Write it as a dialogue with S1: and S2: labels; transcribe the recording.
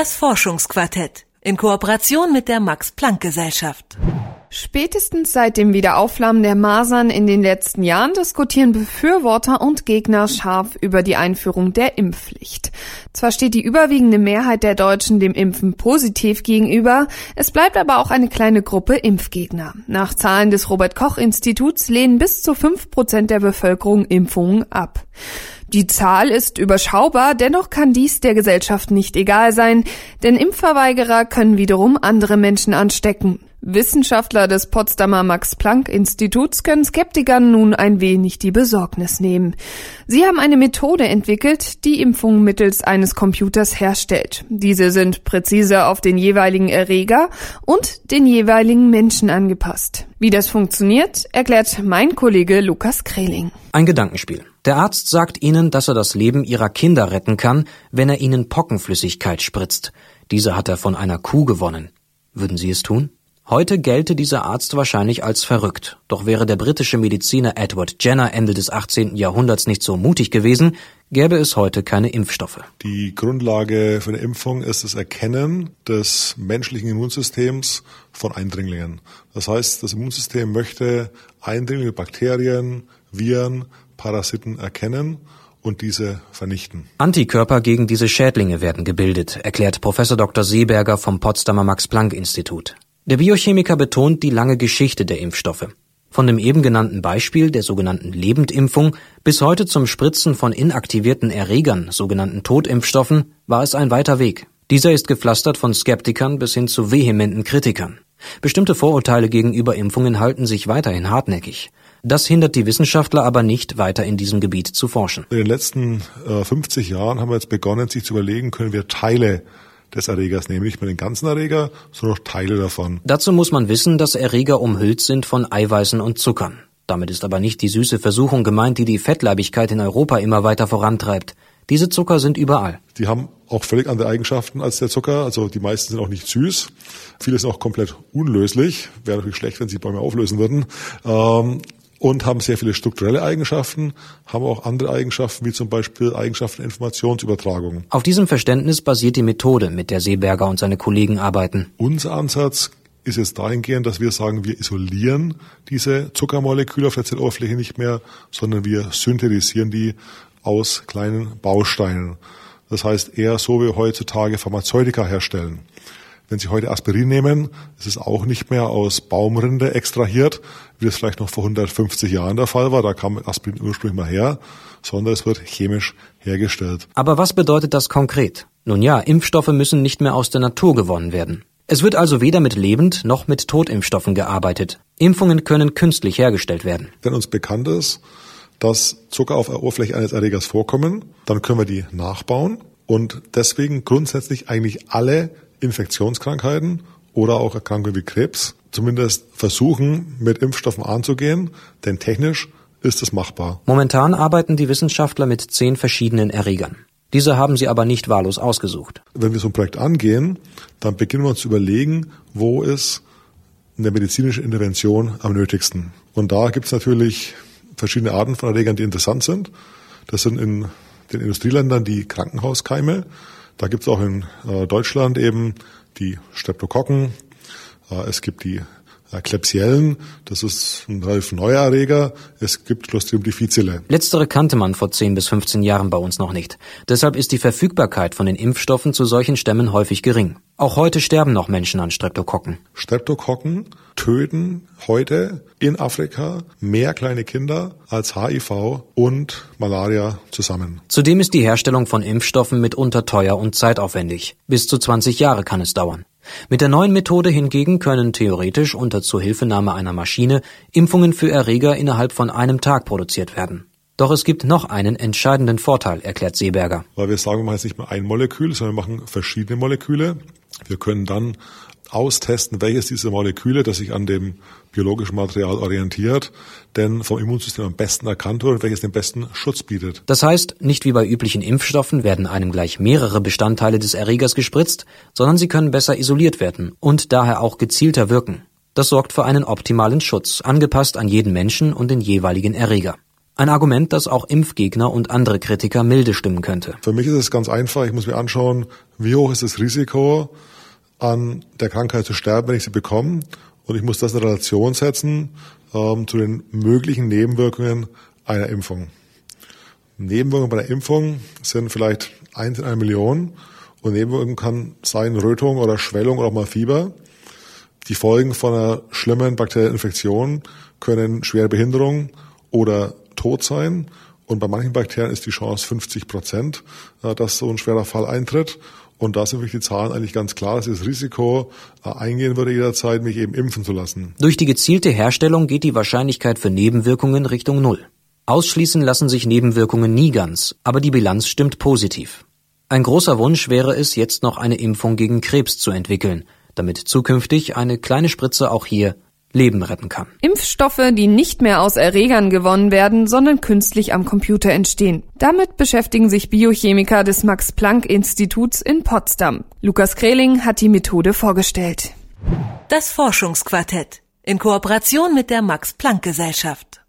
S1: Das Forschungsquartett in Kooperation mit der Max Planck Gesellschaft.
S2: Spätestens seit dem Wiederaufflammen der Masern in den letzten Jahren diskutieren Befürworter und Gegner scharf über die Einführung der Impfpflicht. Zwar steht die überwiegende Mehrheit der Deutschen dem Impfen positiv gegenüber, es bleibt aber auch eine kleine Gruppe Impfgegner. Nach Zahlen des Robert Koch Instituts lehnen bis zu fünf Prozent der Bevölkerung Impfungen ab. Die Zahl ist überschaubar, dennoch kann dies der Gesellschaft nicht egal sein, denn Impfverweigerer können wiederum andere Menschen anstecken. Wissenschaftler des Potsdamer Max-Planck-Instituts können Skeptikern nun ein wenig die Besorgnis nehmen. Sie haben eine Methode entwickelt, die Impfungen mittels eines Computers herstellt. Diese sind präzise auf den jeweiligen Erreger und den jeweiligen Menschen angepasst. Wie das funktioniert, erklärt mein Kollege Lukas Kreling.
S3: Ein Gedankenspiel. Der Arzt sagt Ihnen, dass er das Leben Ihrer Kinder retten kann, wenn er Ihnen Pockenflüssigkeit spritzt. Diese hat er von einer Kuh gewonnen. Würden Sie es tun? Heute gelte dieser Arzt wahrscheinlich als verrückt. Doch wäre der britische Mediziner Edward Jenner Ende des 18. Jahrhunderts nicht so mutig gewesen, gäbe es heute keine Impfstoffe.
S4: Die Grundlage für eine Impfung ist das Erkennen des menschlichen Immunsystems von Eindringlingen. Das heißt, das Immunsystem möchte Eindringlinge, Bakterien, Viren, Parasiten erkennen und diese vernichten.
S3: Antikörper gegen diese Schädlinge werden gebildet, erklärt Professor Dr. Seeberger vom Potsdamer Max Planck Institut. Der Biochemiker betont die lange Geschichte der Impfstoffe. Von dem eben genannten Beispiel der sogenannten Lebendimpfung bis heute zum Spritzen von inaktivierten Erregern, sogenannten Totimpfstoffen, war es ein weiter Weg. Dieser ist gepflastert von Skeptikern bis hin zu vehementen Kritikern. Bestimmte Vorurteile gegenüber Impfungen halten sich weiterhin hartnäckig. Das hindert die Wissenschaftler aber nicht, weiter in diesem Gebiet zu forschen.
S4: In den letzten äh, 50 Jahren haben wir jetzt begonnen, sich zu überlegen, können wir Teile des Erregers nehmen. Nicht mehr den ganzen Erreger, sondern auch Teile davon.
S3: Dazu muss man wissen, dass Erreger umhüllt sind von Eiweißen und Zuckern. Damit ist aber nicht die süße Versuchung gemeint, die die Fettleibigkeit in Europa immer weiter vorantreibt. Diese Zucker sind überall.
S4: Die haben auch völlig andere Eigenschaften als der Zucker. Also die meisten sind auch nicht süß. Viele sind auch komplett unlöslich. Wäre natürlich schlecht, wenn sie Bäume auflösen würden. Ähm, und haben sehr viele strukturelle Eigenschaften, haben auch andere Eigenschaften, wie zum Beispiel Eigenschaften der Informationsübertragung.
S3: Auf diesem Verständnis basiert die Methode, mit der Seeberger und seine Kollegen arbeiten.
S4: Unser Ansatz ist jetzt dahingehend, dass wir sagen, wir isolieren diese Zuckermoleküle auf der Zelloberfläche nicht mehr, sondern wir synthetisieren die aus kleinen Bausteinen. Das heißt eher so, wie wir heutzutage Pharmazeutika herstellen. Wenn Sie heute Aspirin nehmen, ist es auch nicht mehr aus Baumrinde extrahiert, wie es vielleicht noch vor 150 Jahren der Fall war. Da kam Aspirin ursprünglich mal her, sondern es wird chemisch hergestellt.
S3: Aber was bedeutet das konkret? Nun ja, Impfstoffe müssen nicht mehr aus der Natur gewonnen werden. Es wird also weder mit Lebend- noch mit Totimpfstoffen gearbeitet. Impfungen können künstlich hergestellt werden.
S4: Wenn uns bekannt ist, dass Zucker auf der Oberfläche eines Erregers vorkommen, dann können wir die nachbauen und deswegen grundsätzlich eigentlich alle Infektionskrankheiten oder auch Erkrankungen wie Krebs zumindest versuchen, mit Impfstoffen anzugehen, denn technisch ist es machbar.
S3: Momentan arbeiten die Wissenschaftler mit zehn verschiedenen Erregern. Diese haben sie aber nicht wahllos ausgesucht.
S4: Wenn wir so ein Projekt angehen, dann beginnen wir uns zu überlegen, wo ist eine medizinische Intervention am nötigsten. Und da gibt es natürlich verschiedene Arten von Erregern, die interessant sind. Das sind in den Industrieländern die Krankenhauskeime. Da gibt es auch in äh, Deutschland eben die Streptokokken. Äh, es gibt die Klebsiellen, das ist ein relativ neuer Erreger. Es gibt Clostridium difficile.
S3: Letztere kannte man vor 10 bis 15 Jahren bei uns noch nicht. Deshalb ist die Verfügbarkeit von den Impfstoffen zu solchen Stämmen häufig gering. Auch heute sterben noch Menschen an Streptokokken.
S4: Streptokokken töten heute in Afrika mehr kleine Kinder als HIV und Malaria zusammen.
S3: Zudem ist die Herstellung von Impfstoffen mitunter teuer und zeitaufwendig. Bis zu 20 Jahre kann es dauern. Mit der neuen Methode hingegen können theoretisch unter Zuhilfenahme einer Maschine Impfungen für Erreger innerhalb von einem Tag produziert werden. Doch es gibt noch einen entscheidenden Vorteil, erklärt Seeberger.
S4: Weil wir sagen, wir machen jetzt nicht mehr ein Molekül, sondern wir machen verschiedene Moleküle. Wir können dann austesten, welches dieser Moleküle, das sich an dem biologischen Material orientiert, denn vom Immunsystem am besten erkannt wird, welches den besten Schutz bietet.
S3: Das heißt, nicht wie bei üblichen Impfstoffen werden einem gleich mehrere Bestandteile des Erregers gespritzt, sondern sie können besser isoliert werden und daher auch gezielter wirken. Das sorgt für einen optimalen Schutz, angepasst an jeden Menschen und den jeweiligen Erreger. Ein Argument, das auch Impfgegner und andere Kritiker milde stimmen könnte.
S4: Für mich ist es ganz einfach. Ich muss mir anschauen, wie hoch ist das Risiko, an der Krankheit zu sterben, wenn ich sie bekomme. Und ich muss das in Relation setzen ähm, zu den möglichen Nebenwirkungen einer Impfung. Nebenwirkungen bei der Impfung sind vielleicht eins in einer Million. Und Nebenwirkungen kann sein Rötung oder Schwellung oder auch mal Fieber. Die Folgen von einer schlimmen bakteriellen Infektion können schwere Behinderung oder Tod sein. Und bei manchen Bakterien ist die Chance 50 Prozent, äh, dass so ein schwerer Fall eintritt. Und da sind wirklich die Zahlen eigentlich ganz klar, dass das Risiko äh, eingehen würde jederzeit, mich eben impfen zu lassen.
S3: Durch die gezielte Herstellung geht die Wahrscheinlichkeit für Nebenwirkungen Richtung Null. Ausschließen lassen sich Nebenwirkungen nie ganz, aber die Bilanz stimmt positiv. Ein großer Wunsch wäre es, jetzt noch eine Impfung gegen Krebs zu entwickeln, damit zukünftig eine kleine Spritze auch hier Leben retten kann.
S2: Impfstoffe, die nicht mehr aus Erregern gewonnen werden, sondern künstlich am Computer entstehen. Damit beschäftigen sich Biochemiker des Max-Planck-Instituts in Potsdam. Lukas Kreling hat die Methode vorgestellt.
S1: Das Forschungsquartett in Kooperation mit der Max-Planck-Gesellschaft.